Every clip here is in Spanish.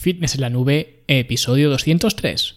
Fitness en la Nube, episodio 203.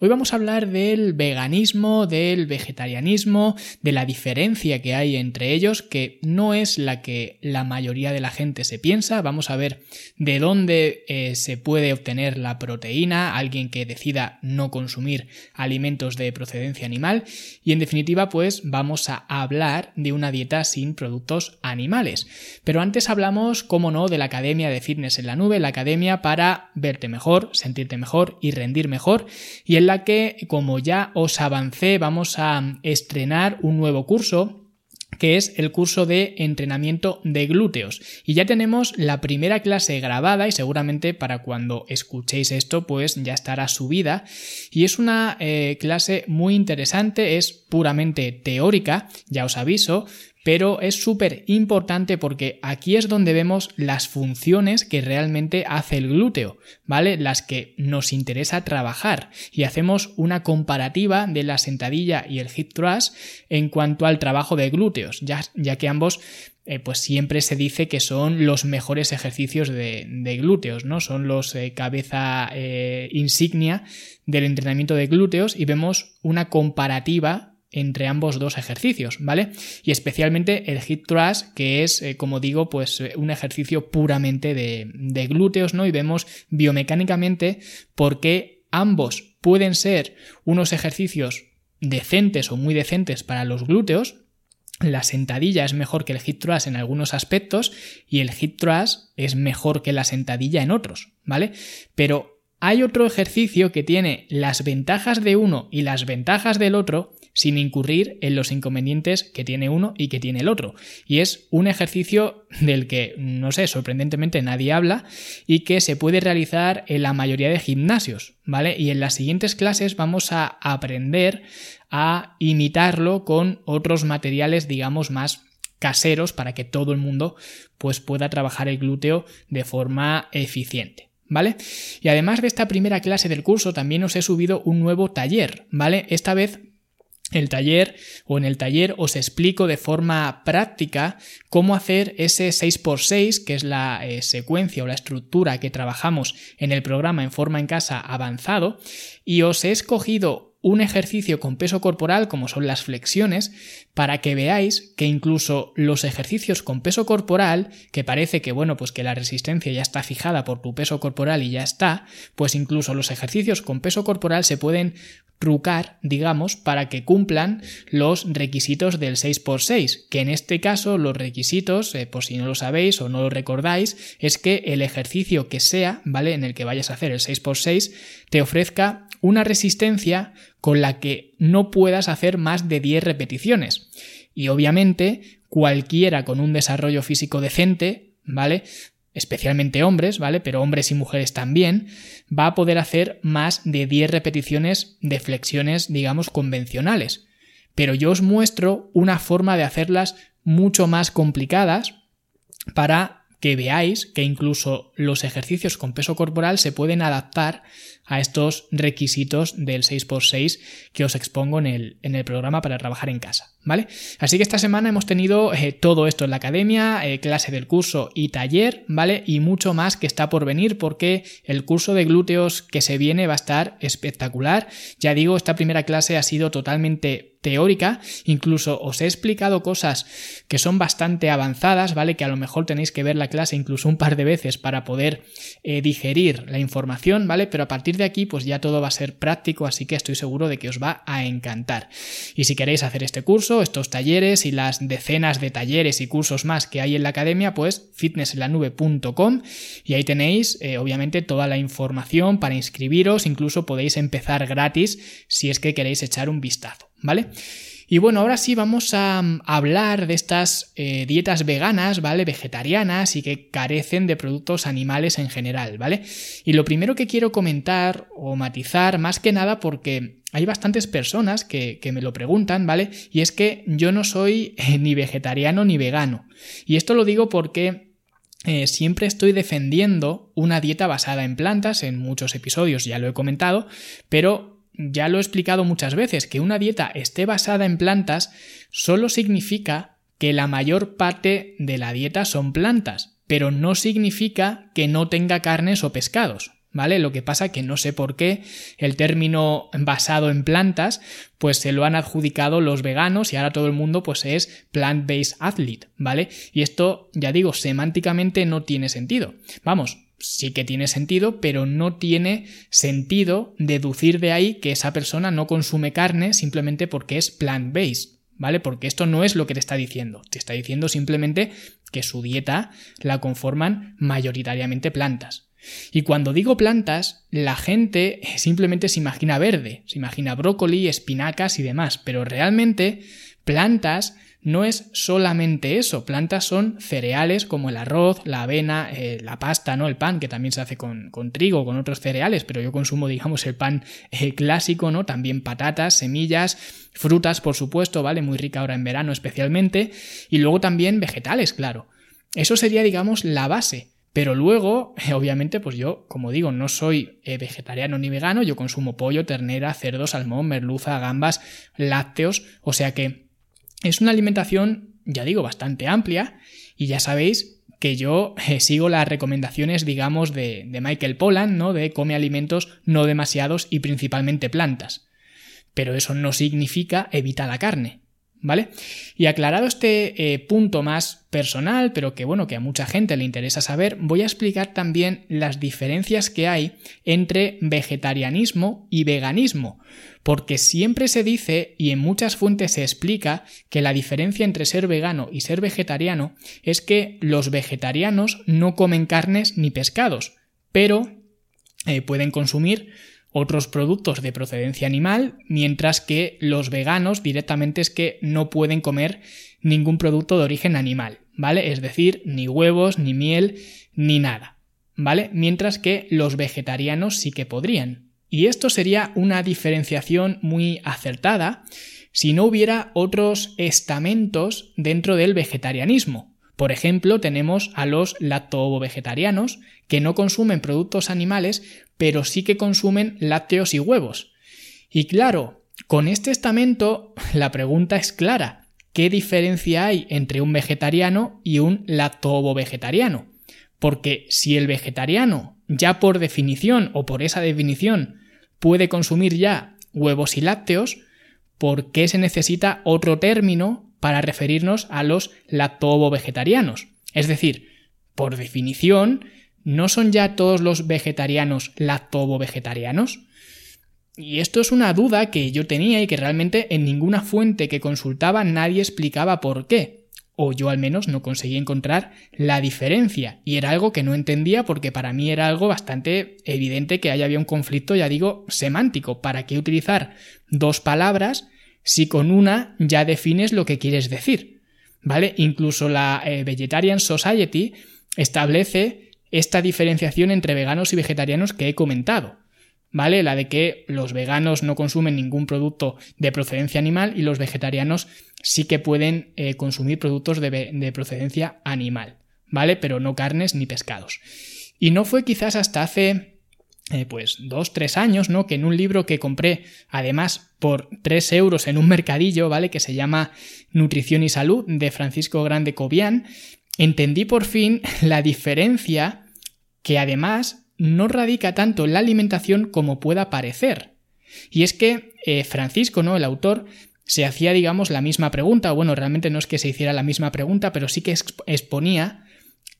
Hoy vamos a hablar del veganismo, del vegetarianismo, de la diferencia que hay entre ellos, que no es la que la mayoría de la gente se piensa. Vamos a ver de dónde eh, se puede obtener la proteína, alguien que decida no consumir alimentos de procedencia animal. Y en definitiva, pues vamos a hablar de una dieta sin productos animales. Pero antes hablamos, como no, de la Academia de Fitness en la Nube, la academia para verte mejor, sentirte mejor y rendir mejor. Y en la que, como ya os avancé, vamos a estrenar un nuevo curso que es el curso de entrenamiento de glúteos. Y ya tenemos la primera clase grabada y seguramente para cuando escuchéis esto pues ya estará subida. Y es una eh, clase muy interesante, es puramente teórica, ya os aviso, pero es súper importante porque aquí es donde vemos las funciones que realmente hace el glúteo, ¿vale? Las que nos interesa trabajar y hacemos una comparativa de la sentadilla y el hip thrust en cuanto al trabajo de glúteos, ya, que ambos eh, pues siempre se dice que son los mejores ejercicios de, glúteos, ¿no? Son los eh, cabeza eh, insignia del entrenamiento de glúteos y vemos una comparativa entre ambos dos ejercicios, ¿vale? Y especialmente el hip thrust, que es, eh, como digo, pues eh, un ejercicio puramente de, de glúteos, ¿no? Y vemos biomecánicamente por qué ambos pueden ser unos ejercicios decentes o muy decentes para los glúteos, la sentadilla es mejor que el hip thrust en algunos aspectos y el hip thrust es mejor que la sentadilla en otros, ¿vale? Pero hay otro ejercicio que tiene las ventajas de uno y las ventajas del otro sin incurrir en los inconvenientes que tiene uno y que tiene el otro. Y es un ejercicio del que, no sé, sorprendentemente nadie habla y que se puede realizar en la mayoría de gimnasios, ¿vale? Y en las siguientes clases vamos a aprender a imitarlo con otros materiales, digamos, más caseros para que todo el mundo pues pueda trabajar el glúteo de forma eficiente. ¿Vale? Y además de esta primera clase del curso, también os he subido un nuevo taller, ¿vale? Esta vez el taller o en el taller os explico de forma práctica cómo hacer ese 6x6, que es la eh, secuencia o la estructura que trabajamos en el programa en forma en casa avanzado, y os he escogido un ejercicio con peso corporal como son las flexiones para que veáis que incluso los ejercicios con peso corporal, que parece que bueno, pues que la resistencia ya está fijada por tu peso corporal y ya está, pues incluso los ejercicios con peso corporal se pueden trucar, digamos, para que cumplan los requisitos del 6x6, que en este caso los requisitos, eh, por si no lo sabéis o no lo recordáis, es que el ejercicio que sea, ¿vale? En el que vayas a hacer el 6x6, te ofrezca una resistencia con la que no puedas hacer más de 10 repeticiones. Y obviamente, cualquiera con un desarrollo físico decente, ¿vale? especialmente hombres, ¿vale? Pero hombres y mujeres también, va a poder hacer más de 10 repeticiones de flexiones, digamos, convencionales. Pero yo os muestro una forma de hacerlas mucho más complicadas para que veáis que incluso los ejercicios con peso corporal se pueden adaptar a estos requisitos del 6x6 que os expongo en el, en el programa para trabajar en casa. ¿Vale? Así que esta semana hemos tenido eh, todo esto en la academia, eh, clase del curso y taller, ¿vale? Y mucho más que está por venir porque el curso de glúteos que se viene va a estar espectacular. Ya digo, esta primera clase ha sido totalmente teórica, incluso os he explicado cosas que son bastante avanzadas, ¿vale? Que a lo mejor tenéis que ver la clase incluso un par de veces para poder eh, digerir la información, ¿vale? Pero a partir de aquí, pues ya todo va a ser práctico, así que estoy seguro de que os va a encantar. Y si queréis hacer este curso, estos talleres y las decenas de talleres y cursos más que hay en la academia, pues fitnessenlanube.com y ahí tenéis, eh, obviamente, toda la información para inscribiros, incluso podéis empezar gratis si es que queréis echar un vistazo. ¿Vale? Y bueno, ahora sí vamos a mm, hablar de estas eh, dietas veganas, ¿vale? Vegetarianas y que carecen de productos animales en general, ¿vale? Y lo primero que quiero comentar o matizar, más que nada porque hay bastantes personas que, me lo preguntan, ¿vale? Y es que yo no soy eh, ni vegetariano ni vegano. Y esto lo digo porque eh, siempre estoy defendiendo una dieta basada en plantas, en muchos episodios ya lo he comentado, pero ya lo he explicado muchas veces, que una dieta esté basada en plantas solo significa que la mayor parte de la dieta son plantas, pero no significa que no tenga carnes o pescados. ¿Vale? Lo que pasa que no sé por qué el término basado en plantas, pues se lo han adjudicado los veganos y ahora todo el mundo pues es plant-based athlete, ¿vale? Y esto, ya digo, semánticamente no tiene sentido. Vamos, sí que tiene sentido, pero no tiene sentido deducir de ahí que esa persona no consume carne simplemente porque es plant-based, ¿vale? Porque esto no es lo que te está diciendo. Te está diciendo simplemente que su dieta la conforman mayoritariamente plantas. Y cuando digo plantas, la gente simplemente se imagina verde, se imagina brócoli, espinacas y demás, pero realmente plantas no es solamente eso, plantas son cereales como el arroz, la avena, eh, la pasta, ¿no? El pan, que también se hace con, con, trigo, con otros cereales, pero yo consumo, digamos, el pan eh, clásico, ¿no? También patatas, semillas, frutas, por supuesto, ¿vale? Muy rica ahora en verano especialmente, y luego también vegetales, claro. Eso sería, digamos, la base. Pero luego, obviamente, pues yo, como digo, no soy eh, vegetariano ni vegano, yo consumo pollo, ternera, cerdo, salmón, merluza, gambas, lácteos, o sea que es una alimentación, ya digo, bastante amplia y ya sabéis que yo eh, sigo las recomendaciones, digamos, de, de Michael Pollan, ¿no? De come alimentos no demasiados y principalmente plantas. Pero eso no significa evita la carne. ¿Vale? Y aclarado este eh, punto más personal, pero que bueno, que a mucha gente le interesa saber, voy a explicar también las diferencias que hay entre vegetarianismo y veganismo, porque siempre se dice y en muchas fuentes se explica que la diferencia entre ser vegano y ser vegetariano es que los vegetarianos no comen carnes ni pescados, pero eh, pueden consumir otros productos de procedencia animal, mientras que los veganos directamente es que no pueden comer ningún producto de origen animal, ¿vale? Es decir, ni huevos, ni miel, ni nada, ¿vale? Mientras que los vegetarianos sí que podrían. Y esto sería una diferenciación muy acertada si no hubiera otros estamentos dentro del vegetarianismo. Por ejemplo, tenemos a los lacto-vegetarianos que no consumen productos animales, pero sí que consumen lácteos y huevos. Y claro, con este estamento la pregunta es clara. ¿Qué diferencia hay entre un vegetariano y un lacto-vegetariano? Porque si el vegetariano, ya por definición o por esa definición, puede consumir ya huevos y lácteos, ¿por qué se necesita otro término para referirnos a los lacto-vegetarianos. Es decir, por definición, ¿no son ya todos los vegetarianos lacto-vegetarianos? Y esto es una duda que yo tenía y que realmente en ninguna fuente que consultaba nadie explicaba por qué. O yo al menos no conseguí encontrar la diferencia. Y era algo que no entendía porque para mí era algo bastante evidente que ahí había un conflicto, ya digo, semántico. ¿Para qué utilizar dos palabras si con una ya defines lo que quieres decir. ¿Vale? Incluso la eh, Vegetarian Society establece esta diferenciación entre veganos y vegetarianos que he comentado. ¿Vale? La de que los veganos no consumen ningún producto de procedencia animal y los vegetarianos sí que pueden eh, consumir productos de, de procedencia animal. ¿Vale? Pero no carnes ni pescados. Y no fue quizás hasta hace eh, pues dos, tres años, ¿no? Que en un libro que compré, además, por tres euros en un mercadillo, ¿vale? Que se llama Nutrición y Salud, de Francisco Grande Cobian, entendí por fin la diferencia que además no radica tanto en la alimentación como pueda parecer. Y es que eh, Francisco, ¿no? El autor, se hacía, digamos, la misma pregunta, o bueno, realmente no es que se hiciera la misma pregunta, pero sí que exponía,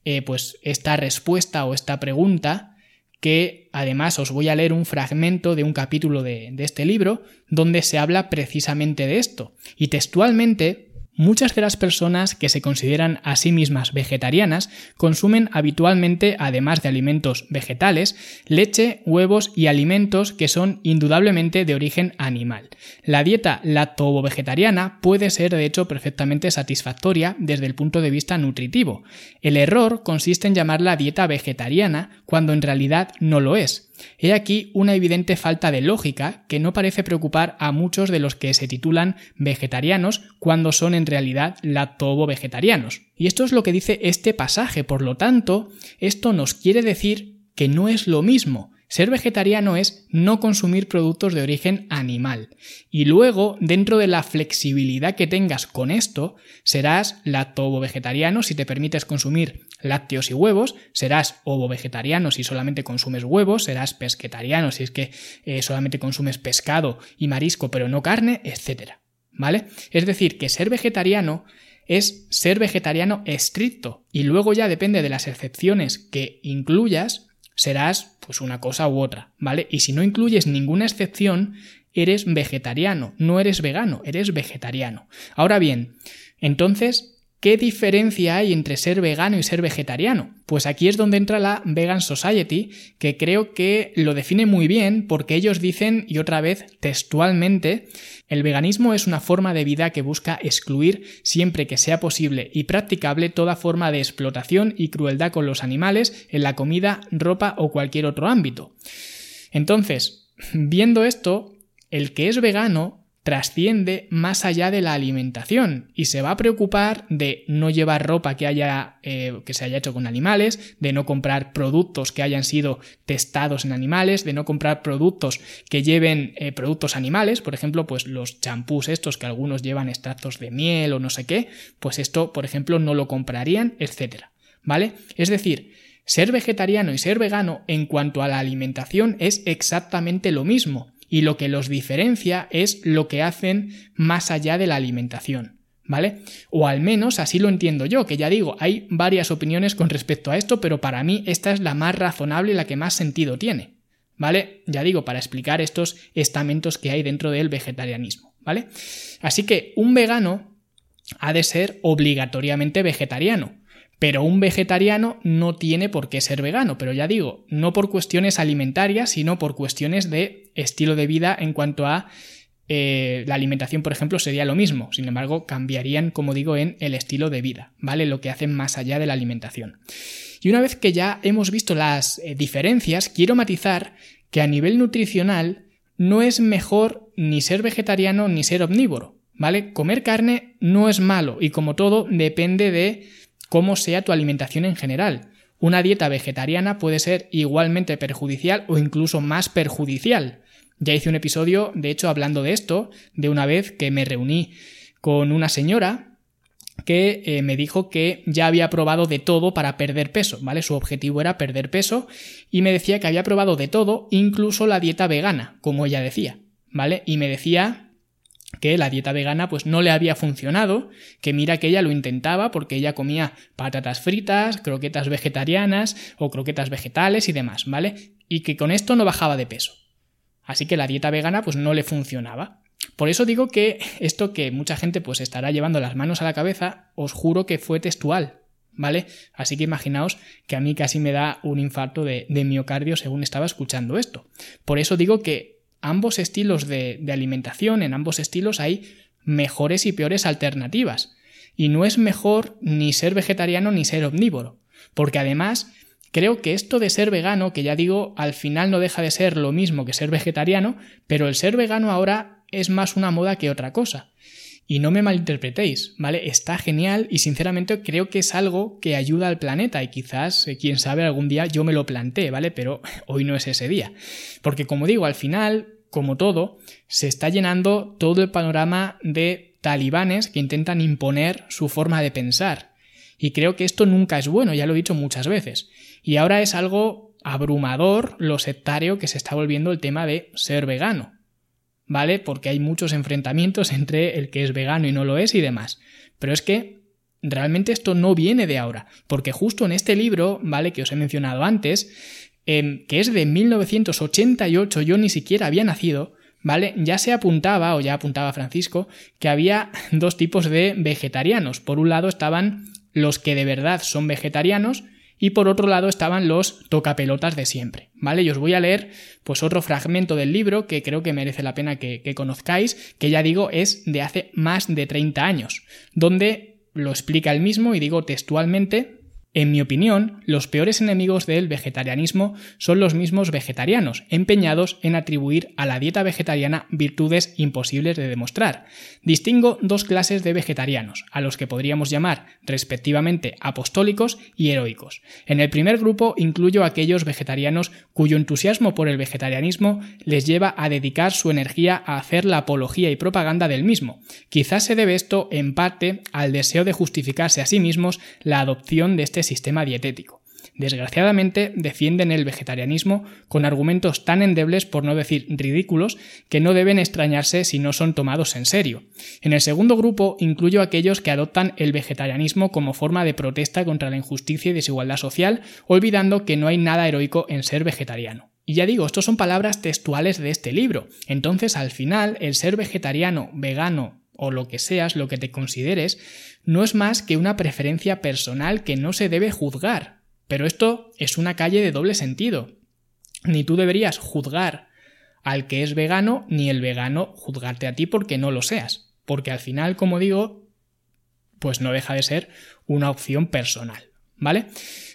eh, pues, esta respuesta o esta pregunta que además os voy a leer un fragmento de un capítulo de, este libro donde se habla precisamente de esto. Y textualmente, Muchas de las personas que se consideran a sí mismas vegetarianas consumen habitualmente, además de alimentos vegetales, leche, huevos y alimentos que son indudablemente de origen animal. La dieta lacto-vegetariana puede ser de hecho perfectamente satisfactoria desde el punto de vista nutritivo. El error consiste en llamarla dieta vegetariana cuando en realidad no lo es. He aquí una evidente falta de lógica que no parece preocupar a muchos de los que se titulan vegetarianos cuando son en realidad lacto-vegetarianos. Y esto es lo que dice este pasaje, por lo tanto, esto nos quiere decir que no es lo mismo. Ser vegetariano es no consumir productos de origen animal. Y luego, dentro de la flexibilidad que tengas con esto, serás lacto-vegetariano si te permites consumir lácteos y huevos, serás ovo-vegetariano si solamente consumes huevos, serás pesquetariano si es que eh, solamente consumes pescado y marisco pero no carne, etc. ¿Vale? Es decir, que ser vegetariano es ser vegetariano estricto y luego ya depende de las excepciones que incluyas, serás pues una cosa u otra, ¿vale? Y si no incluyes ninguna excepción, eres vegetariano, no eres vegano, eres vegetariano. Ahora bien, entonces, ¿Qué diferencia hay entre ser vegano y ser vegetariano? Pues aquí es donde entra la Vegan Society, que creo que lo define muy bien porque ellos dicen, y otra vez textualmente, el veganismo es una forma de vida que busca excluir siempre que sea posible y practicable toda forma de explotación y crueldad con los animales en la comida, ropa o cualquier otro ámbito. Entonces, viendo esto, el que es vegano trasciende más allá de la alimentación y se va a preocupar de no llevar ropa que haya eh, que se haya hecho con animales, de no comprar productos que hayan sido testados en animales, de no comprar productos que lleven eh, productos animales, por ejemplo, pues los champús estos que algunos llevan extractos de miel o no sé qué, pues esto, por ejemplo, no lo comprarían, etcétera, ¿vale? Es decir, ser vegetariano y ser vegano en cuanto a la alimentación es exactamente lo mismo y lo que los diferencia es lo que hacen más allá de la alimentación. ¿Vale? O al menos así lo entiendo yo, que ya digo, hay varias opiniones con respecto a esto, pero para mí esta es la más razonable y la que más sentido tiene. ¿Vale? Ya digo, para explicar estos estamentos que hay dentro del vegetarianismo. ¿Vale? Así que un vegano ha de ser obligatoriamente vegetariano. Pero un vegetariano no tiene por qué ser vegano, pero ya digo, no por cuestiones alimentarias, sino por cuestiones de estilo de vida en cuanto a eh, la alimentación, por ejemplo, sería lo mismo. Sin embargo, cambiarían, como digo, en el estilo de vida, ¿vale? Lo que hacen más allá de la alimentación. Y una vez que ya hemos visto las eh, diferencias, quiero matizar que a nivel nutricional no es mejor ni ser vegetariano ni ser omnívoro, ¿vale? Comer carne no es malo y como todo depende de cómo sea tu alimentación en general. Una dieta vegetariana puede ser igualmente perjudicial o incluso más perjudicial. Ya hice un episodio, de hecho, hablando de esto, de una vez que me reuní con una señora que eh, me dijo que ya había probado de todo para perder peso, ¿vale? Su objetivo era perder peso y me decía que había probado de todo, incluso la dieta vegana, como ella decía, ¿vale? Y me decía que la dieta vegana pues no le había funcionado, que mira que ella lo intentaba porque ella comía patatas fritas, croquetas vegetarianas o croquetas vegetales y demás, ¿vale? Y que con esto no bajaba de peso. Así que la dieta vegana pues no le funcionaba. Por eso digo que esto que mucha gente pues estará llevando las manos a la cabeza, os juro que fue textual, ¿vale? Así que imaginaos que a mí casi me da un infarto de, de miocardio según estaba escuchando esto. Por eso digo que ambos estilos de, alimentación, en ambos estilos hay mejores y peores alternativas. Y no es mejor ni ser vegetariano ni ser omnívoro. Porque además creo que esto de ser vegano, que ya digo, al final no deja de ser lo mismo que ser vegetariano, pero el ser vegano ahora es más una moda que otra cosa. Y no me malinterpretéis, ¿vale? Está genial y sinceramente creo que es algo que ayuda al planeta y quizás, eh, quién sabe, algún día yo me lo planteé, ¿vale? Pero hoy no es ese día. Porque como digo, al final, como todo, se está llenando todo el panorama de talibanes que intentan imponer su forma de pensar. Y creo que esto nunca es bueno, ya lo he dicho muchas veces. Y ahora es algo abrumador lo sectario que se está volviendo el tema de ser vegano. ¿Vale? Porque hay muchos enfrentamientos entre el que es vegano y no lo es y demás. Pero es que realmente esto no viene de ahora, porque justo en este libro, ¿vale? Que os he mencionado antes, em, que es de 1988, yo ni siquiera había nacido, ¿vale? Ya se apuntaba, o ya apuntaba Francisco, que había dos tipos de vegetarianos. Por un lado estaban los que de verdad son vegetarianos, y por otro lado estaban los tocapelotas de siempre, ¿vale? Y os voy a leer pues otro fragmento del libro que creo que merece la pena que, conozcáis, que ya digo es de hace más de 30 años, donde lo explica él mismo y digo textualmente en mi opinión, los peores enemigos del vegetarianismo son los mismos vegetarianos, empeñados en atribuir a la dieta vegetariana virtudes imposibles de demostrar. Distingo dos clases de vegetarianos, a los que podríamos llamar respectivamente apostólicos y heroicos. En el primer grupo incluyo a aquellos vegetarianos cuyo entusiasmo por el vegetarianismo les lleva a dedicar su energía a hacer la apología y propaganda del mismo. Quizás se debe esto en parte al deseo de justificarse a sí mismos la adopción de este sistema dietético. Desgraciadamente defienden el vegetarianismo con argumentos tan endebles, por no decir ridículos, que no deben extrañarse si no son tomados en serio. En el segundo grupo incluyo aquellos que adoptan el vegetarianismo como forma de protesta contra la injusticia y desigualdad social, olvidando que no hay nada heroico en ser vegetariano. Y ya digo, estos son palabras textuales de este libro. Entonces, al final, el ser vegetariano, vegano o lo que seas, lo que te consideres, no es más que una preferencia personal que no se debe juzgar. Pero esto es una calle de doble sentido. Ni tú deberías juzgar al que es vegano, ni el vegano juzgarte a ti porque no lo seas. Porque al final, como digo, pues no deja de ser una opción personal. ¿vale?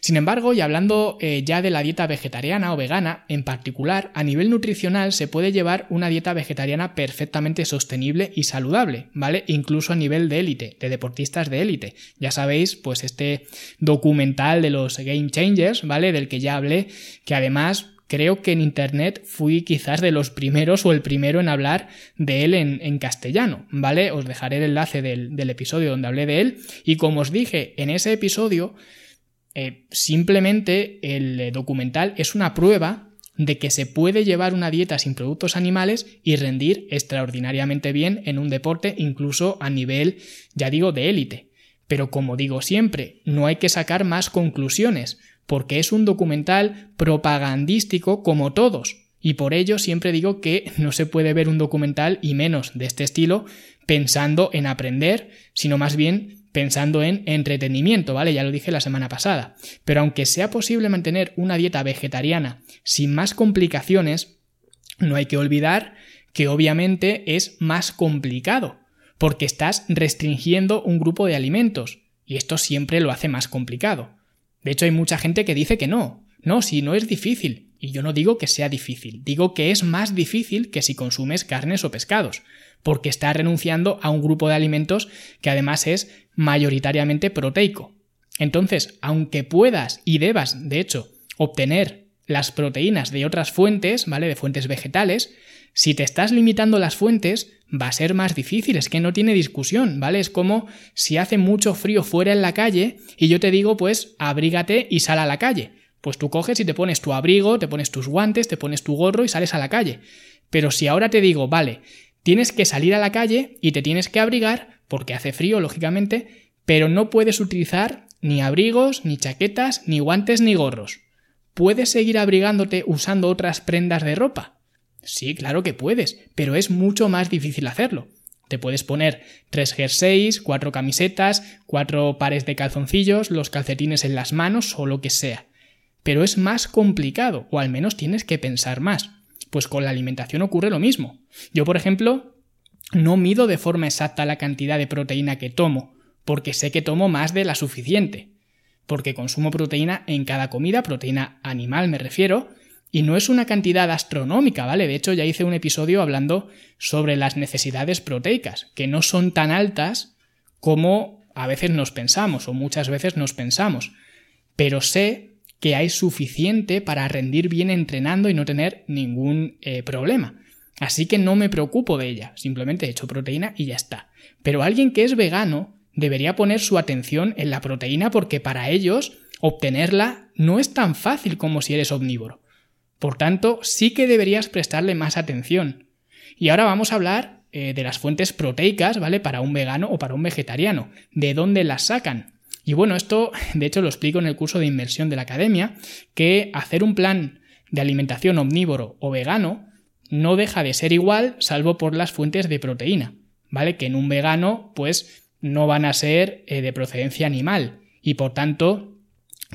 Sin embargo, y hablando eh, ya de la dieta vegetariana o vegana, en particular, a nivel nutricional se puede llevar una dieta vegetariana perfectamente sostenible y saludable, ¿vale? Incluso a nivel de élite, de deportistas de élite. Ya sabéis, pues este documental de los Game Changers, ¿vale? Del que ya hablé, que además creo que en Internet fui quizás de los primeros o el primero en hablar de él en, castellano, ¿vale? Os dejaré el enlace del, del episodio donde hablé de él y como os dije en ese episodio, eh, simplemente el eh, documental es una prueba de que se puede llevar una dieta sin productos animales y rendir extraordinariamente bien en un deporte, incluso a nivel, ya digo, de élite. Pero como digo siempre, no hay que sacar más conclusiones, porque es un documental propagandístico como todos. Y por ello siempre digo que no se puede ver un documental y menos de este estilo pensando en aprender, sino más bien pensando en entretenimiento, ¿vale? Ya lo dije la semana pasada. Pero aunque sea posible mantener una dieta vegetariana sin más complicaciones, no hay que olvidar que obviamente es más complicado, porque estás restringiendo un grupo de alimentos, y esto siempre lo hace más complicado. De hecho, hay mucha gente que dice que no. No, si no es difícil. Y yo no digo que sea difícil, digo que es más difícil que si consumes carnes o pescados, porque estás renunciando a un grupo de alimentos que además es mayoritariamente proteico. Entonces, aunque puedas y debas, de hecho, obtener las proteínas de otras fuentes, ¿vale? De fuentes vegetales, si te estás limitando las fuentes, va a ser más difícil, es que no tiene discusión, ¿vale? Es como si hace mucho frío fuera en la calle y yo te digo, pues, abrígate y sal a la calle. Pues tú coges y te pones tu abrigo, te pones tus guantes, te pones tu gorro y sales a la calle. Pero si ahora te digo, vale, tienes que salir a la calle y te tienes que abrigar, porque hace frío, lógicamente, pero no puedes utilizar ni abrigos, ni chaquetas, ni guantes, ni gorros. ¿Puedes seguir abrigándote usando otras prendas de ropa? Sí, claro que puedes, pero es mucho más difícil hacerlo. Te puedes poner tres jerseys, cuatro camisetas, cuatro pares de calzoncillos, los calcetines en las manos o lo que sea. Pero es más complicado, o al menos tienes que pensar más. Pues con la alimentación ocurre lo mismo. Yo, por ejemplo, no mido de forma exacta la cantidad de proteína que tomo, porque sé que tomo más de la suficiente. Porque consumo proteína en cada comida, proteína animal me refiero, y no es una cantidad astronómica, ¿vale? De hecho, ya hice un episodio hablando sobre las necesidades proteicas, que no son tan altas como a veces nos pensamos, o muchas veces nos pensamos. Pero sé que hay suficiente para rendir bien entrenando y no tener ningún eh, problema. Así que no me preocupo de ella, simplemente echo proteína y ya está. Pero alguien que es vegano debería poner su atención en la proteína porque para ellos obtenerla no es tan fácil como si eres omnívoro. Por tanto, sí que deberías prestarle más atención. Y ahora vamos a hablar eh, de las fuentes proteicas, ¿vale? Para un vegano o para un vegetariano. ¿De dónde las sacan? Y bueno, esto de hecho lo explico en el curso de inmersión de la academia, que hacer un plan de alimentación omnívoro o vegano no deja de ser igual salvo por las fuentes de proteína, ¿vale? Que en un vegano pues no van a ser eh, de procedencia animal y por tanto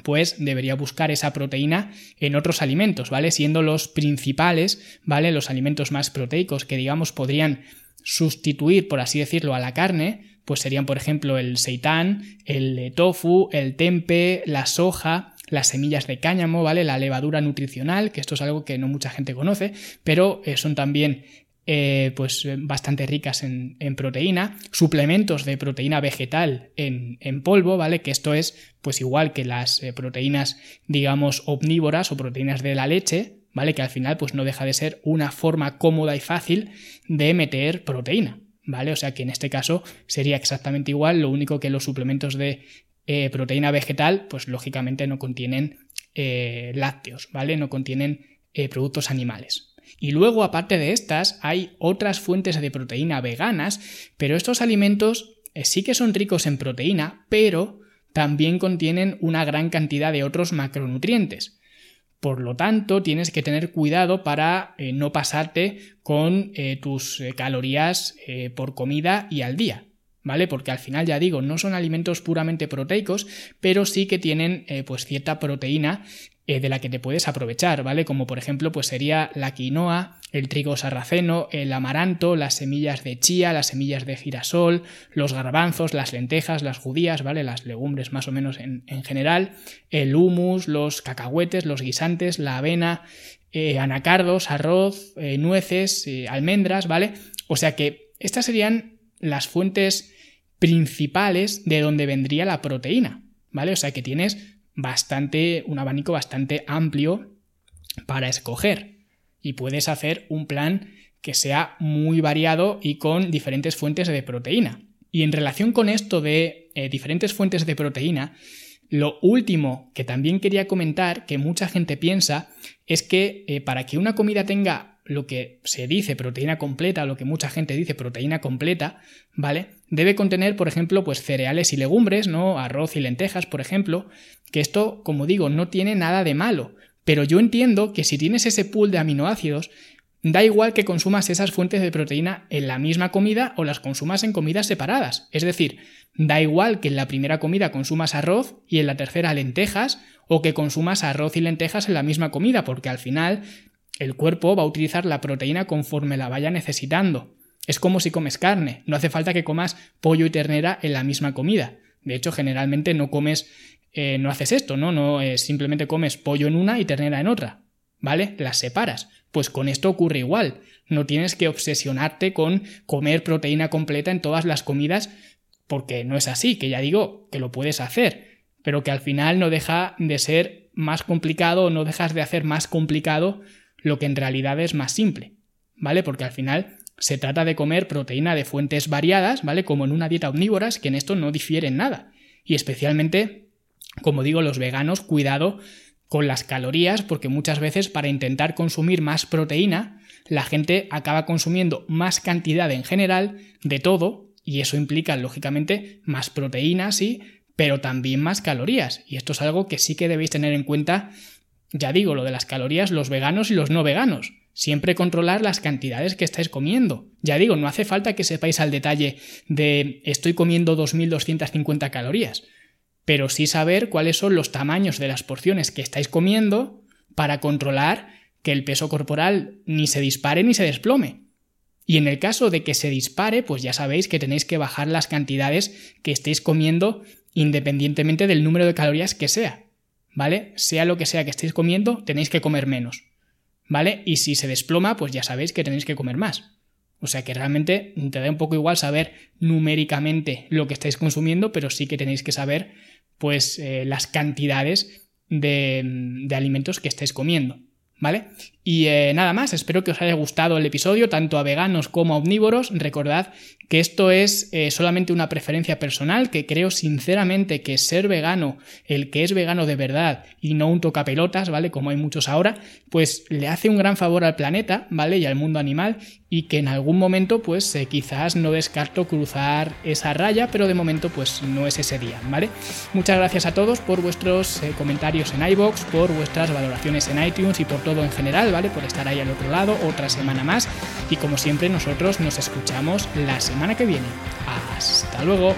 pues debería buscar esa proteína en otros alimentos, ¿vale? Siendo los principales, ¿vale? Los alimentos más proteicos que digamos podrían sustituir, por así decirlo, a la carne, pues serían, por ejemplo, el seitán, el tofu, el tempe, la soja, las semillas de cáñamo, ¿vale? La levadura nutricional, que esto es algo que no mucha gente conoce, pero eh, son también eh, pues bastante ricas en, proteína, suplementos de proteína vegetal en, polvo, ¿vale? Que esto es pues igual que las eh, proteínas, digamos, omnívoras o proteínas de la leche, ¿vale? Que al final pues no deja de ser una forma cómoda y fácil de meter proteína, ¿vale? O sea que en este caso sería exactamente igual, lo único que los suplementos de eh, proteína vegetal pues lógicamente no contienen lácteos, ¿vale? No contienen productos animales. Y luego, aparte de estas, hay otras fuentes de proteína veganas, pero estos alimentos eh, sí que son ricos en proteína, pero también contienen una gran cantidad de otros macronutrientes. Por lo tanto, tienes que tener cuidado para eh, no pasarte con eh, tus calorías por comida y al día. ¿Vale? Porque al final ya digo, no son alimentos puramente proteicos, pero sí que tienen pues cierta proteína eh, de la que te puedes aprovechar, ¿vale? Como por ejemplo, pues sería la quinoa, el trigo sarraceno, el amaranto, las semillas de chía, las semillas de girasol, los garbanzos, las lentejas, las judías, ¿vale? Las legumbres más o menos en, general, el humus, los cacahuetes, los guisantes, la avena, eh, anacardos, arroz, eh, nueces, almendras, ¿vale? O sea que estas serían las fuentes principales de donde vendría la proteína, ¿vale? O sea que tienes bastante, un abanico bastante amplio para escoger y puedes hacer un plan que sea muy variado y con diferentes fuentes de proteína. Y en relación con esto de eh, diferentes fuentes de proteína, lo último que también quería comentar, que mucha gente piensa, es que eh, para que una comida tenga lo que se dice proteína completa, lo que mucha gente dice proteína completa, ¿vale? Debe contener, por ejemplo, pues cereales y legumbres, ¿no? Arroz y lentejas, por ejemplo, que esto, como digo, no tiene nada de malo, pero yo entiendo que si tienes ese pool de aminoácidos, da igual que consumas esas fuentes de proteína en la misma comida o las consumas en comidas separadas. Es decir, da igual que en la primera comida consumas arroz y en la tercera lentejas, o que consumas arroz y lentejas en la misma comida, porque al final el cuerpo va a utilizar la proteína conforme la vaya necesitando. Es como si comes carne, no hace falta que comas pollo y ternera en la misma comida. De hecho, generalmente no comes, eh, no haces esto, ¿no? No eh, simplemente comes pollo en una y ternera en otra, ¿vale? Las separas. Pues con esto ocurre igual. No tienes que obsesionarte con comer proteína completa en todas las comidas, porque no es así, que ya digo que lo puedes hacer, pero que al final no deja de ser más complicado o no dejas de hacer más complicado lo que en realidad es más simple, ¿vale? Porque al final se trata de comer proteína de fuentes variadas, ¿vale? Como en una dieta omnívora, que en esto no difieren nada. Y especialmente, como digo, los veganos, cuidado con las calorías, porque muchas veces para intentar consumir más proteína, la gente acaba consumiendo más cantidad en general de todo, y eso implica, lógicamente, más proteínas, sí, pero también más calorías. Y esto es algo que sí que debéis tener en cuenta ya digo, lo de las calorías, los veganos y los no veganos. Siempre controlar las cantidades que estáis comiendo. Ya digo, no hace falta que sepáis al detalle de estoy comiendo 2.250 calorías, pero sí saber cuáles son los tamaños de las porciones que estáis comiendo para controlar que el peso corporal ni se dispare ni se desplome. Y en el caso de que se dispare, pues ya sabéis que tenéis que bajar las cantidades que estéis comiendo independientemente del número de calorías que sea. ¿vale? Sea lo que sea que estéis comiendo, tenéis que comer menos, ¿vale? Y si se desploma, pues ya sabéis que tenéis que comer más. O sea que realmente te da un poco igual saber numéricamente lo que estáis consumiendo, pero sí que tenéis que saber, pues, eh, las cantidades de, de alimentos que estáis comiendo. ¿Vale? Y eh, nada más, espero que os haya gustado el episodio, tanto a veganos como a omnívoros. Recordad que esto es eh, solamente una preferencia personal, que creo sinceramente que ser vegano, el que es vegano de verdad y no un tocapelotas, ¿vale? Como hay muchos ahora, pues le hace un gran favor al planeta, ¿vale? Y al mundo animal y que en algún momento pues eh, quizás no descarto cruzar esa raya, pero de momento pues no es ese día, ¿vale? Muchas gracias a todos por vuestros comentarios en iBox, por vuestras valoraciones en iTunes y por todo en general, ¿vale? Por estar ahí al otro lado otra semana más y como siempre nosotros nos escuchamos la semana que viene. Hasta luego.